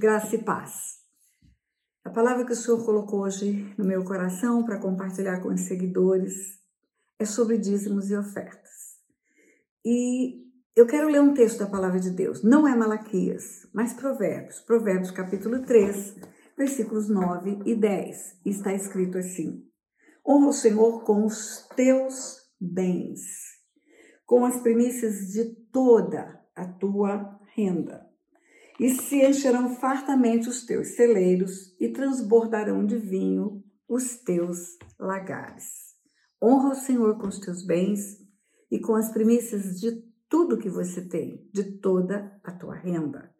Graça e paz. A palavra que o Senhor colocou hoje no meu coração para compartilhar com os seguidores é sobre dízimos e ofertas. E eu quero ler um texto da palavra de Deus. Não é Malaquias, mas Provérbios. Provérbios capítulo 3, versículos 9 e 10. E está escrito assim: Honra o Senhor com os teus bens, com as primícias de toda a tua renda e se encherão fartamente os teus celeiros e transbordarão de vinho os teus lagares. Honra o Senhor com os teus bens e com as primícias de tudo que você tem, de toda a tua renda.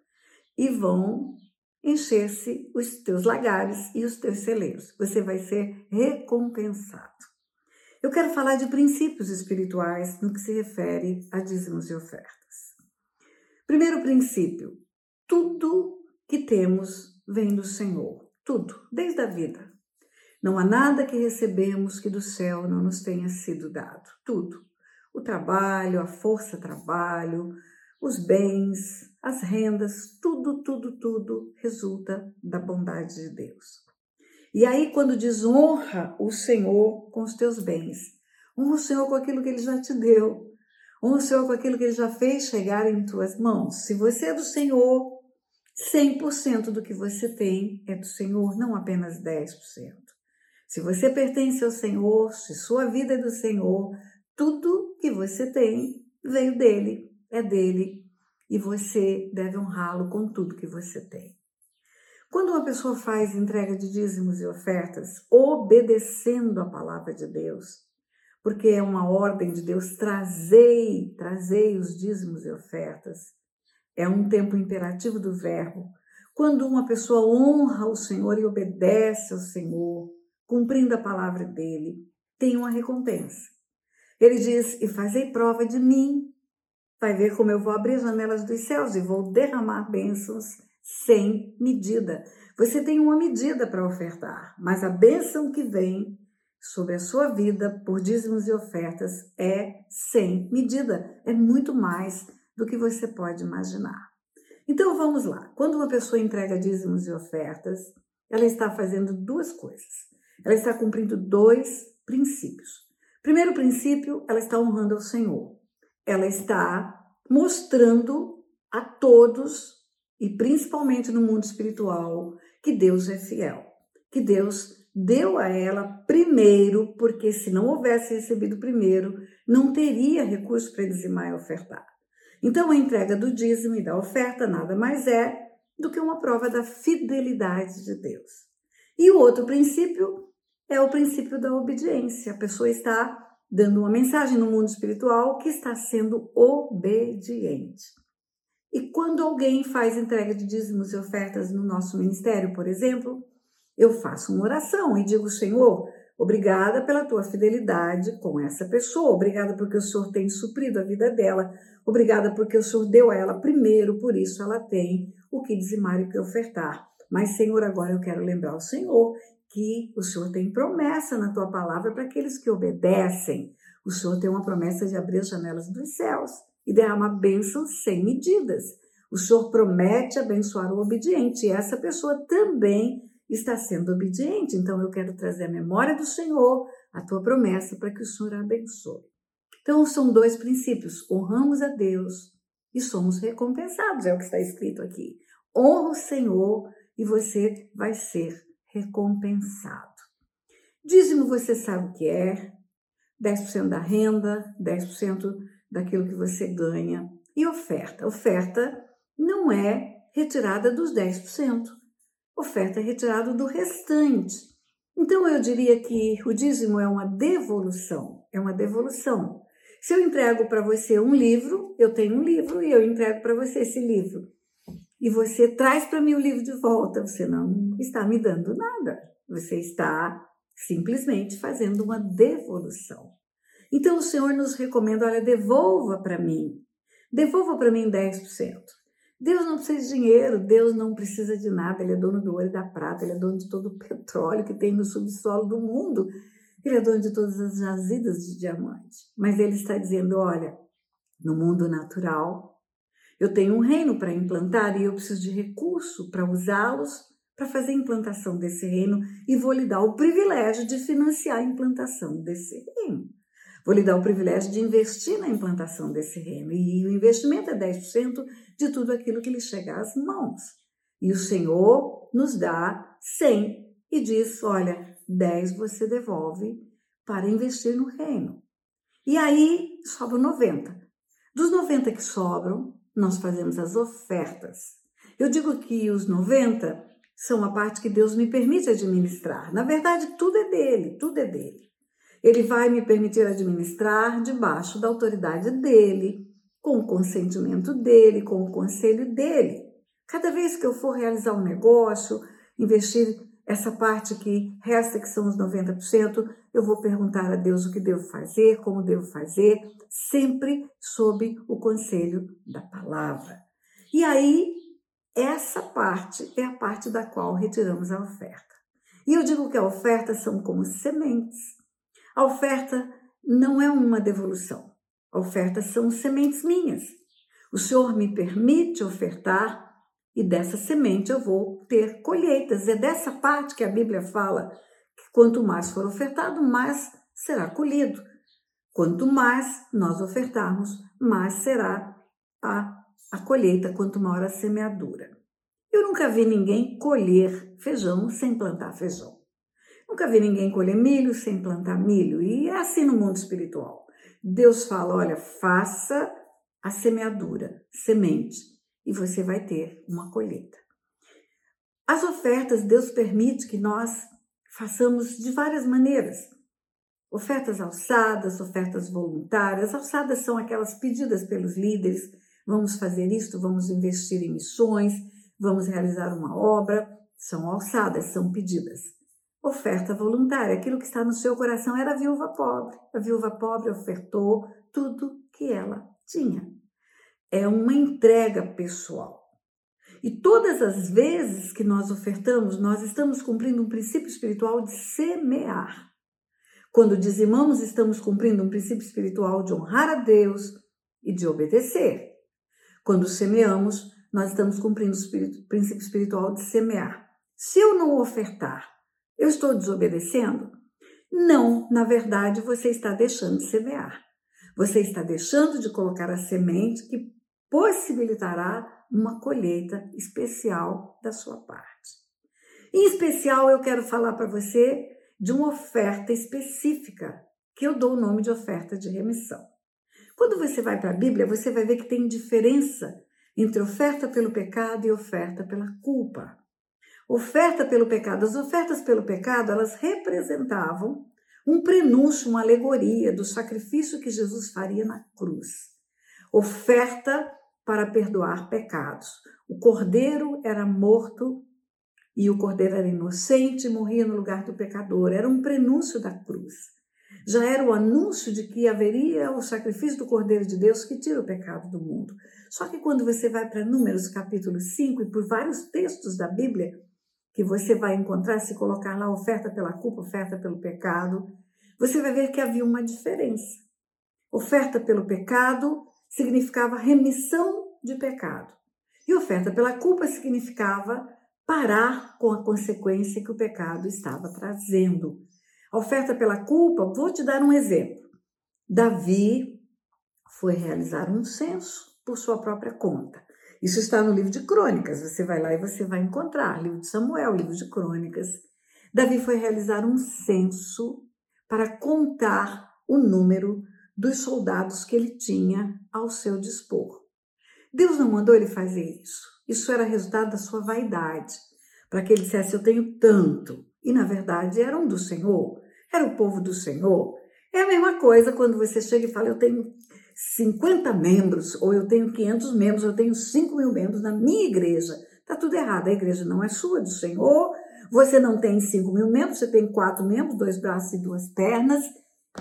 E vão encher-se os teus lagares e os teus celeiros. Você vai ser recompensado. Eu quero falar de princípios espirituais no que se refere a dízimos e ofertas. Primeiro princípio: tudo que temos vem do Senhor, tudo, desde a vida. Não há nada que recebemos que do céu não nos tenha sido dado, tudo. O trabalho, a força-trabalho, os bens, as rendas, tudo, tudo, tudo resulta da bondade de Deus. E aí, quando desonra o Senhor com os teus bens, honra o Senhor com aquilo que Ele já te deu, honra o Senhor com aquilo que Ele já fez chegar em tuas mãos. Se você é do Senhor, 100% do que você tem é do Senhor, não apenas 10%. Se você pertence ao Senhor, se sua vida é do Senhor, tudo que você tem veio dele, é dele, e você deve honrá-lo com tudo que você tem. Quando uma pessoa faz entrega de dízimos e ofertas, obedecendo a palavra de Deus, porque é uma ordem de Deus, trazei, trazei os dízimos e ofertas, é um tempo imperativo do verbo. Quando uma pessoa honra o Senhor e obedece ao Senhor, cumprindo a palavra dele, tem uma recompensa. Ele diz: E fazei prova de mim. Vai ver como eu vou abrir as janelas dos céus e vou derramar bênçãos sem medida. Você tem uma medida para ofertar, mas a bênção que vem sobre a sua vida por dízimos e ofertas é sem medida, é muito mais do que você pode imaginar. Então vamos lá. Quando uma pessoa entrega dízimos e ofertas, ela está fazendo duas coisas. Ela está cumprindo dois princípios. Primeiro princípio, ela está honrando ao Senhor. Ela está mostrando a todos e principalmente no mundo espiritual que Deus é fiel, que Deus deu a ela primeiro, porque se não houvesse recebido primeiro, não teria recurso para dizimar e ofertar. Então, a entrega do dízimo e da oferta nada mais é do que uma prova da fidelidade de Deus. E o outro princípio é o princípio da obediência. A pessoa está dando uma mensagem no mundo espiritual que está sendo obediente. E quando alguém faz entrega de dízimos e ofertas no nosso ministério, por exemplo, eu faço uma oração e digo, Senhor, obrigada pela tua fidelidade com essa pessoa, obrigada porque o Senhor tem suprido a vida dela, Obrigada porque o Senhor deu a ela primeiro, por isso ela tem o que dizimar e o que ofertar. Mas, Senhor, agora eu quero lembrar ao Senhor que o Senhor tem promessa na tua palavra para aqueles que obedecem. O Senhor tem uma promessa de abrir as janelas dos céus e derramar bênçãos sem medidas. O Senhor promete abençoar o obediente e essa pessoa também está sendo obediente. Então eu quero trazer a memória do Senhor, a tua promessa, para que o Senhor a abençoe. Então, são dois princípios: honramos a Deus e somos recompensados, é o que está escrito aqui. Honra o Senhor e você vai ser recompensado. Dízimo você sabe o que é: 10% da renda, 10% daquilo que você ganha. E oferta? Oferta não é retirada dos 10%. Oferta é retirada do restante. Então eu diria que o dízimo é uma devolução, é uma devolução. Se eu entrego para você um livro, eu tenho um livro e eu entrego para você esse livro. E você traz para mim o livro de volta, você não está me dando nada. Você está simplesmente fazendo uma devolução. Então o Senhor nos recomenda, olha, devolva para mim. Devolva para mim 10%. Deus não precisa de dinheiro, Deus não precisa de nada, Ele é dono do ouro e da prata, Ele é dono de todo o petróleo que tem no subsolo do mundo. Ele é dono de todas as jazidas de diamante. Mas ele está dizendo: olha, no mundo natural, Eu tenho um reino para implantar e eu preciso de recurso para usá-los para fazer a implantação desse reino e vou lhe dar o privilégio de financiar a implantação desse reino. Vou lhe dar o privilégio de investir na implantação desse reino. E o investimento é 10% de tudo aquilo que lhe chega às mãos. E o Senhor nos dá 100 e diz: olha, 10 você devolve para investir no reino. E aí sobram 90. Dos 90 que sobram, nós fazemos as ofertas. Eu digo que os 90 são a parte que Deus me permite administrar. Na verdade, tudo é dele, tudo é dele. Ele vai me permitir administrar debaixo da autoridade dele, com o consentimento dele, com o conselho dele. Cada vez que eu for realizar um negócio, investir essa parte que resta, que são os 90%, eu vou perguntar a Deus o que devo fazer, como devo fazer, sempre sob o conselho da palavra. E aí, essa parte é a parte da qual retiramos a oferta. E eu digo que a oferta são como sementes. A oferta não é uma devolução. A oferta são sementes minhas. O Senhor me permite ofertar e dessa semente eu vou ter colheitas. É dessa parte que a Bíblia fala que quanto mais for ofertado, mais será colhido. Quanto mais nós ofertarmos, mais será a, a colheita, quanto maior a semeadura. Eu nunca vi ninguém colher feijão sem plantar feijão. Nunca vi ninguém colher milho sem plantar milho. E é assim no mundo espiritual. Deus fala: olha, faça a semeadura, semente, e você vai ter uma colheita. As ofertas, Deus permite que nós façamos de várias maneiras. Ofertas alçadas, ofertas voluntárias. Alçadas são aquelas pedidas pelos líderes. Vamos fazer isto, vamos investir em missões, vamos realizar uma obra. São alçadas, são pedidas. Oferta voluntária, aquilo que está no seu coração era a viúva pobre. A viúva pobre ofertou tudo que ela tinha é uma entrega pessoal. E todas as vezes que nós ofertamos, nós estamos cumprindo um princípio espiritual de semear. Quando dizimamos, estamos cumprindo um princípio espiritual de honrar a Deus e de obedecer. Quando semeamos, nós estamos cumprindo o princípio espiritual de semear. Se eu não ofertar, eu estou desobedecendo? Não, na verdade, você está deixando de semear. Você está deixando de colocar a semente que possibilitará uma colheita especial da sua parte. Em especial, eu quero falar para você de uma oferta específica, que eu dou o nome de oferta de remissão. Quando você vai para a Bíblia, você vai ver que tem diferença entre oferta pelo pecado e oferta pela culpa. Oferta pelo pecado. As ofertas pelo pecado, elas representavam um prenúncio, uma alegoria do sacrifício que Jesus faria na cruz. Oferta para perdoar pecados. O cordeiro era morto e o cordeiro era inocente e morria no lugar do pecador. Era um prenúncio da cruz. Já era o anúncio de que haveria o sacrifício do Cordeiro de Deus que tira o pecado do mundo. Só que quando você vai para Números capítulo 5 e por vários textos da Bíblia, que você vai encontrar, se colocar lá oferta pela culpa, oferta pelo pecado, você vai ver que havia uma diferença. Oferta pelo pecado significava remissão de pecado. E oferta pela culpa significava parar com a consequência que o pecado estava trazendo. A oferta pela culpa, vou te dar um exemplo. Davi foi realizar um censo por sua própria conta. Isso está no livro de Crônicas. Você vai lá e você vai encontrar livro de Samuel, livro de Crônicas. Davi foi realizar um censo para contar o número dos soldados que ele tinha ao seu dispor. Deus não mandou ele fazer isso. Isso era resultado da sua vaidade, para que ele dissesse: Eu tenho tanto. E na verdade eram do Senhor, era o povo do Senhor. É a mesma coisa quando você chega e fala: Eu tenho 50 membros, ou eu tenho 500 membros, eu tenho 5 mil membros na minha igreja. Está tudo errado, a igreja não é sua, é do Senhor. Você não tem 5 mil membros, você tem quatro membros, dois braços e duas pernas,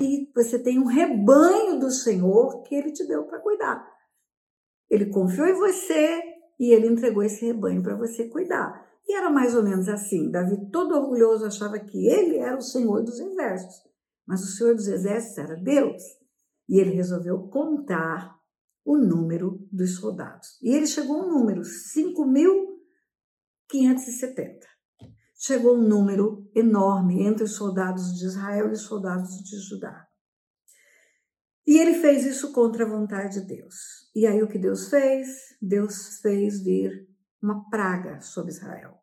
e você tem um rebanho do Senhor que ele te deu para cuidar. Ele confiou em você e ele entregou esse rebanho para você cuidar. E era mais ou menos assim. Davi, todo orgulhoso, achava que ele era o Senhor dos exércitos. Mas o Senhor dos exércitos era Deus. E ele resolveu contar o número dos soldados. E ele chegou um número, 5.570. Chegou um número enorme entre os soldados de Israel e os soldados de Judá. E ele fez isso contra a vontade de Deus. E aí o que Deus fez? Deus fez vir uma praga sobre Israel.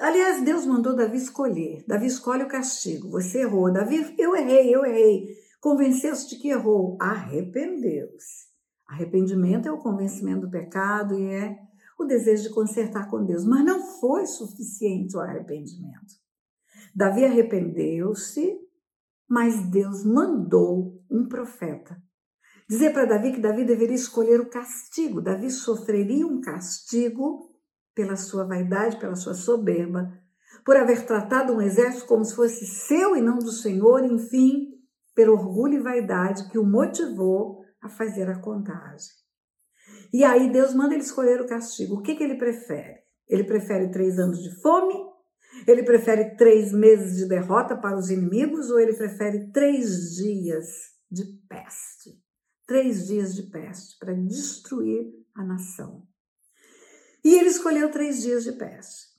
Aliás, Deus mandou Davi escolher. Davi escolhe o castigo. Você errou. Davi, eu errei, eu errei. Convenceu-se de que errou. Arrependeu-se. Arrependimento é o convencimento do pecado e é o desejo de consertar com Deus. Mas não foi suficiente o arrependimento. Davi arrependeu-se, mas Deus mandou um profeta dizer para Davi que Davi deveria escolher o castigo. Davi sofreria um castigo pela sua vaidade, pela sua soberba, por haver tratado um exército como se fosse seu e não do Senhor, enfim, pelo orgulho e vaidade que o motivou a fazer a contagem. E aí Deus manda ele escolher o castigo. O que, que ele prefere? Ele prefere três anos de fome? Ele prefere três meses de derrota para os inimigos? Ou ele prefere três dias de peste? Três dias de peste para destruir a nação. E ele escolheu três dias de peste.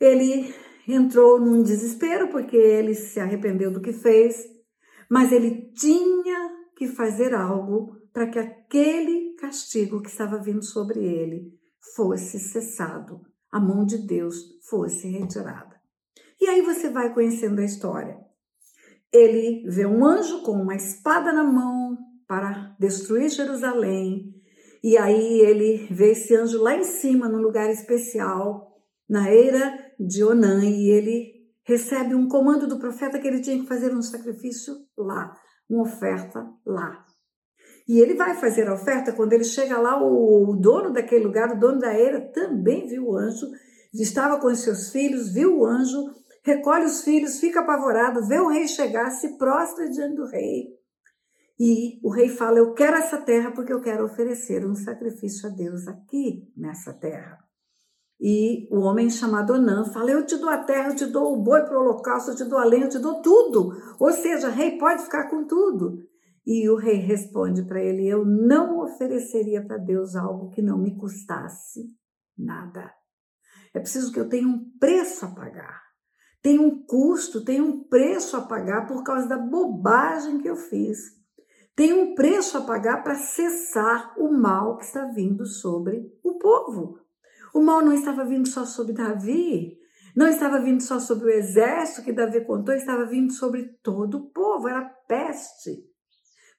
Ele entrou num desespero porque ele se arrependeu do que fez, mas ele tinha que fazer algo para que aquele castigo que estava vindo sobre ele fosse cessado, a mão de Deus fosse retirada. E aí você vai conhecendo a história. Ele vê um anjo com uma espada na mão para destruir Jerusalém e aí ele vê esse anjo lá em cima, num lugar especial, na eira de Onã, e ele recebe um comando do profeta que ele tinha que fazer um sacrifício lá, uma oferta lá. E ele vai fazer a oferta, quando ele chega lá, o dono daquele lugar, o dono da eira, também viu o anjo, estava com os seus filhos, viu o anjo, recolhe os filhos, fica apavorado, vê o rei chegar, se prostra diante do rei e o rei fala: Eu quero essa terra porque eu quero oferecer um sacrifício a Deus aqui nessa terra. E o homem chamado Onã fala: Eu te dou a terra, eu te dou o boi para o holocausto, eu te dou a lenha, eu te dou tudo. Ou seja, rei pode ficar com tudo. E o rei responde para ele: Eu não ofereceria para Deus algo que não me custasse nada. É preciso que eu tenha um preço a pagar. Tem um custo, tem um preço a pagar por causa da bobagem que eu fiz tem um preço a pagar para cessar o mal que está vindo sobre o povo. O mal não estava vindo só sobre Davi, não estava vindo só sobre o exército que Davi contou, estava vindo sobre todo o povo, era peste.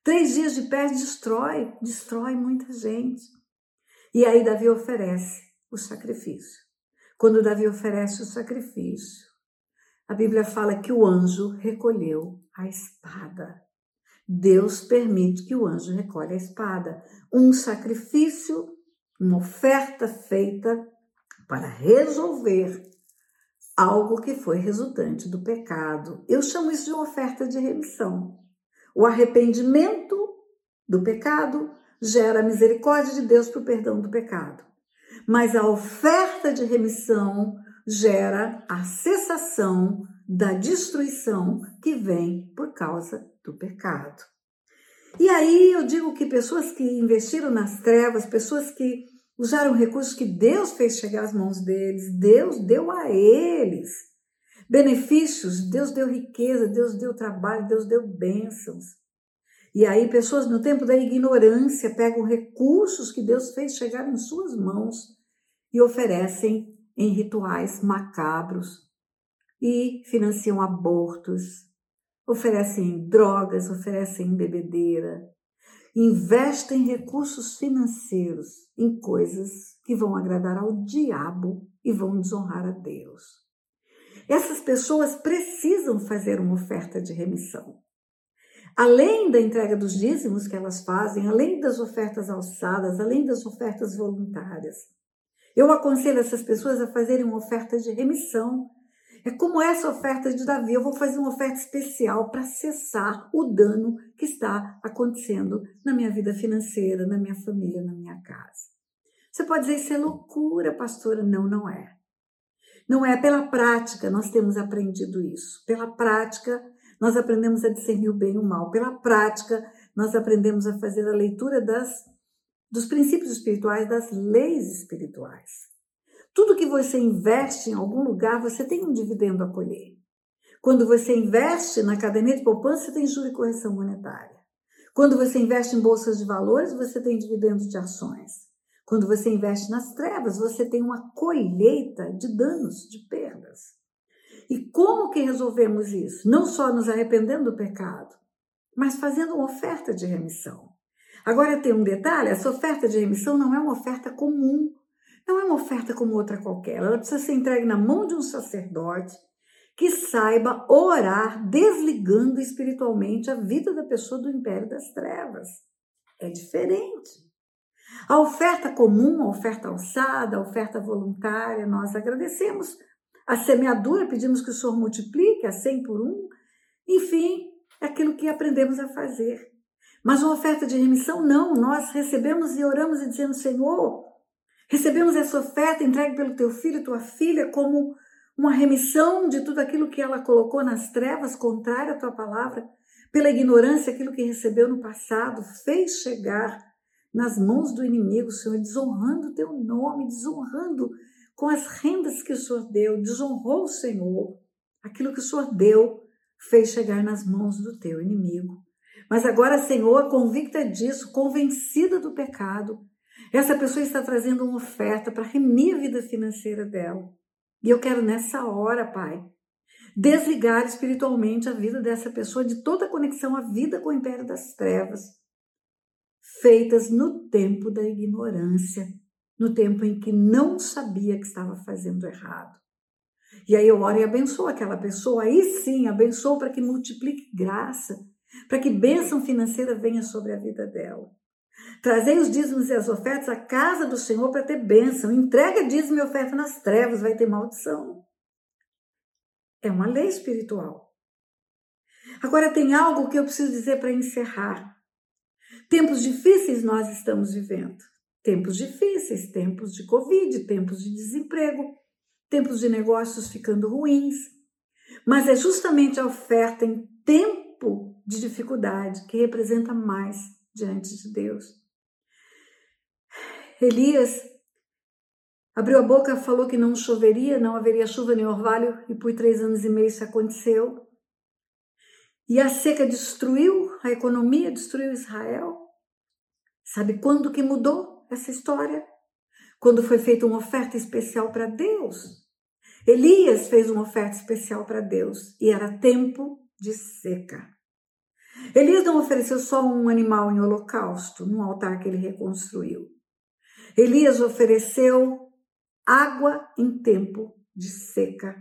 Três dias de peste destrói, destrói muita gente. E aí Davi oferece o sacrifício. Quando Davi oferece o sacrifício, a Bíblia fala que o anjo recolheu a espada. Deus permite que o anjo recolha a espada. Um sacrifício, uma oferta feita para resolver algo que foi resultante do pecado. Eu chamo isso de uma oferta de remissão. O arrependimento do pecado gera a misericórdia de Deus para o perdão do pecado. Mas a oferta de remissão gera a cessação da destruição que vem por causa do pecado. E aí eu digo que pessoas que investiram nas trevas, pessoas que usaram recursos que Deus fez chegar às mãos deles, Deus deu a eles benefícios, Deus deu riqueza, Deus deu trabalho, Deus deu bênçãos. E aí pessoas no tempo da ignorância pegam recursos que Deus fez chegar em suas mãos e oferecem em rituais macabros e financiam abortos, oferecem drogas, oferecem bebedeira, investem recursos financeiros em coisas que vão agradar ao diabo e vão desonrar a Deus. Essas pessoas precisam fazer uma oferta de remissão. Além da entrega dos dízimos que elas fazem, além das ofertas alçadas, além das ofertas voluntárias, eu aconselho essas pessoas a fazerem uma oferta de remissão é como essa oferta de Davi. Eu vou fazer uma oferta especial para cessar o dano que está acontecendo na minha vida financeira, na minha família, na minha casa. Você pode dizer isso é loucura, pastora. Não, não é. Não é. Pela prática, nós temos aprendido isso. Pela prática, nós aprendemos a discernir o bem e o mal. Pela prática, nós aprendemos a fazer a leitura das dos princípios espirituais, das leis espirituais. Tudo que você investe em algum lugar, você tem um dividendo a colher. Quando você investe na caderneta de poupança, você tem juros e correção monetária. Quando você investe em bolsas de valores, você tem dividendos de ações. Quando você investe nas trevas, você tem uma colheita de danos, de perdas. E como que resolvemos isso? Não só nos arrependendo do pecado, mas fazendo uma oferta de remissão. Agora tem um detalhe: essa oferta de remissão não é uma oferta comum, não é uma oferta como outra qualquer. Ela precisa ser entregue na mão de um sacerdote que saiba orar, desligando espiritualmente a vida da pessoa do império das trevas. É diferente. A oferta comum, a oferta alçada, a oferta voluntária, nós agradecemos. A semeadura, pedimos que o Senhor multiplique a 100 por um. Enfim, é aquilo que aprendemos a fazer. Mas uma oferta de remissão, não. Nós recebemos e oramos e dizemos, Senhor, recebemos essa oferta entregue pelo teu filho e tua filha como uma remissão de tudo aquilo que ela colocou nas trevas, contrário à tua palavra, pela ignorância, aquilo que recebeu no passado, fez chegar nas mãos do inimigo, Senhor, desonrando o teu nome, desonrando com as rendas que o Senhor deu, desonrou o Senhor. Aquilo que o Senhor deu fez chegar nas mãos do teu inimigo. Mas agora, Senhor, convicta disso, convencida do pecado, essa pessoa está trazendo uma oferta para remir a vida financeira dela. E eu quero nessa hora, Pai, desligar espiritualmente a vida dessa pessoa de toda conexão à vida com o império das trevas, feitas no tempo da ignorância, no tempo em que não sabia que estava fazendo errado. E aí eu oro e abençoo aquela pessoa, aí sim, abençoo para que multiplique graça, para que bênção financeira venha sobre a vida dela. Trazei os dízimos e as ofertas à casa do Senhor para ter bênção. Entrega dízimo e oferta nas trevas, vai ter maldição. É uma lei espiritual. Agora tem algo que eu preciso dizer para encerrar. Tempos difíceis nós estamos vivendo. Tempos difíceis, tempos de Covid, tempos de desemprego, tempos de negócios ficando ruins. Mas é justamente a oferta em tempo de dificuldade que representa mais diante de Deus. Elias abriu a boca, falou que não choveria, não haveria chuva nem orvalho, e por três anos e meio isso aconteceu. E a seca destruiu a economia, destruiu Israel. Sabe quando que mudou essa história? Quando foi feita uma oferta especial para Deus. Elias fez uma oferta especial para Deus e era tempo de seca. Elias não ofereceu só um animal em holocausto, num altar que ele reconstruiu. Elias ofereceu água em tempo de seca.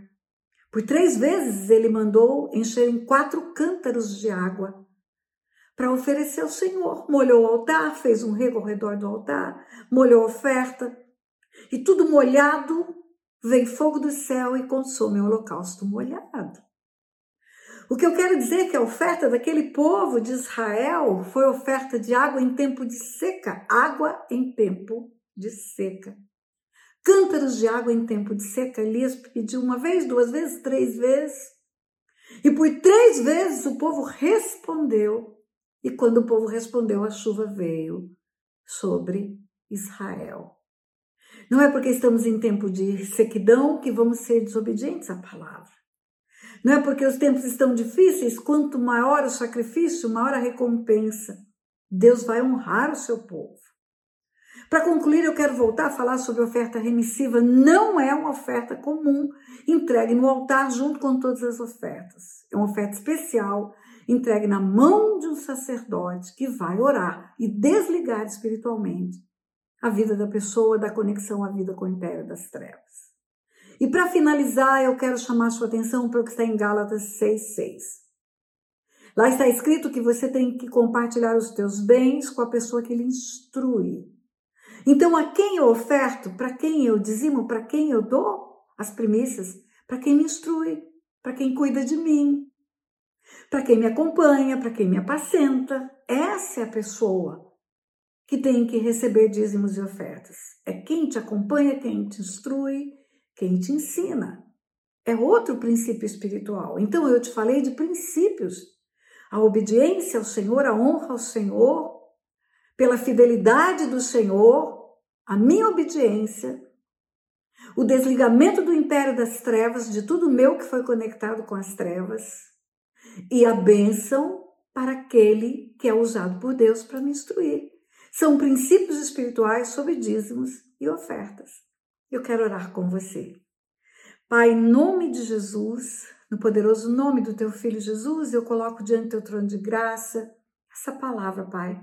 Por três vezes ele mandou encherem quatro cântaros de água para oferecer ao Senhor. Molhou o altar, fez um rego ao redor do altar, molhou a oferta. E tudo molhado, vem fogo do céu e consome o holocausto molhado. O que eu quero dizer é que a oferta daquele povo de Israel foi oferta de água em tempo de seca, água em tempo de seca. Cântaros de água em tempo de seca, Elias pediu uma vez, duas vezes, três vezes. E por três vezes o povo respondeu. E quando o povo respondeu, a chuva veio sobre Israel. Não é porque estamos em tempo de sequidão que vamos ser desobedientes à palavra. Não é porque os tempos estão difíceis, quanto maior o sacrifício, maior a recompensa. Deus vai honrar o seu povo. Para concluir, eu quero voltar a falar sobre oferta remissiva. Não é uma oferta comum entregue no altar junto com todas as ofertas. É uma oferta especial entregue na mão de um sacerdote que vai orar e desligar espiritualmente a vida da pessoa da conexão à vida com o império das trevas. E para finalizar, eu quero chamar sua atenção para o que está em Gálatas 6,6. Lá está escrito que você tem que compartilhar os teus bens com a pessoa que lhe instrui. Então, a quem eu oferto, para quem eu dizimo, para quem eu dou as premissas, para quem me instrui, para quem cuida de mim, para quem me acompanha, para quem me apacenta. Essa é a pessoa que tem que receber dízimos e ofertas. É quem te acompanha, quem te instrui, quem te ensina. É outro princípio espiritual. Então, eu te falei de princípios. A obediência ao Senhor, a honra ao Senhor, pela fidelidade do Senhor, a minha obediência, o desligamento do império das trevas, de tudo meu que foi conectado com as trevas, e a bênção para aquele que é usado por Deus para me instruir. São princípios espirituais sobre dízimos e ofertas. Eu quero orar com você. Pai, em nome de Jesus, no poderoso nome do teu filho Jesus, eu coloco diante do teu trono de graça essa palavra, Pai.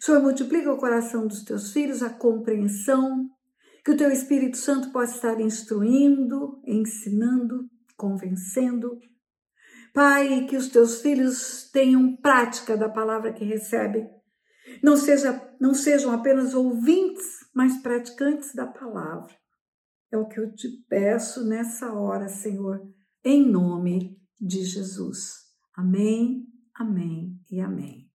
Senhor, multiplica o coração dos teus filhos, a compreensão, que o teu Espírito Santo possa estar instruindo, ensinando, convencendo. Pai, que os teus filhos tenham prática da palavra que recebem. Não, seja, não sejam apenas ouvintes, mas praticantes da palavra. É o que eu te peço nessa hora, Senhor, em nome de Jesus. Amém, amém e amém.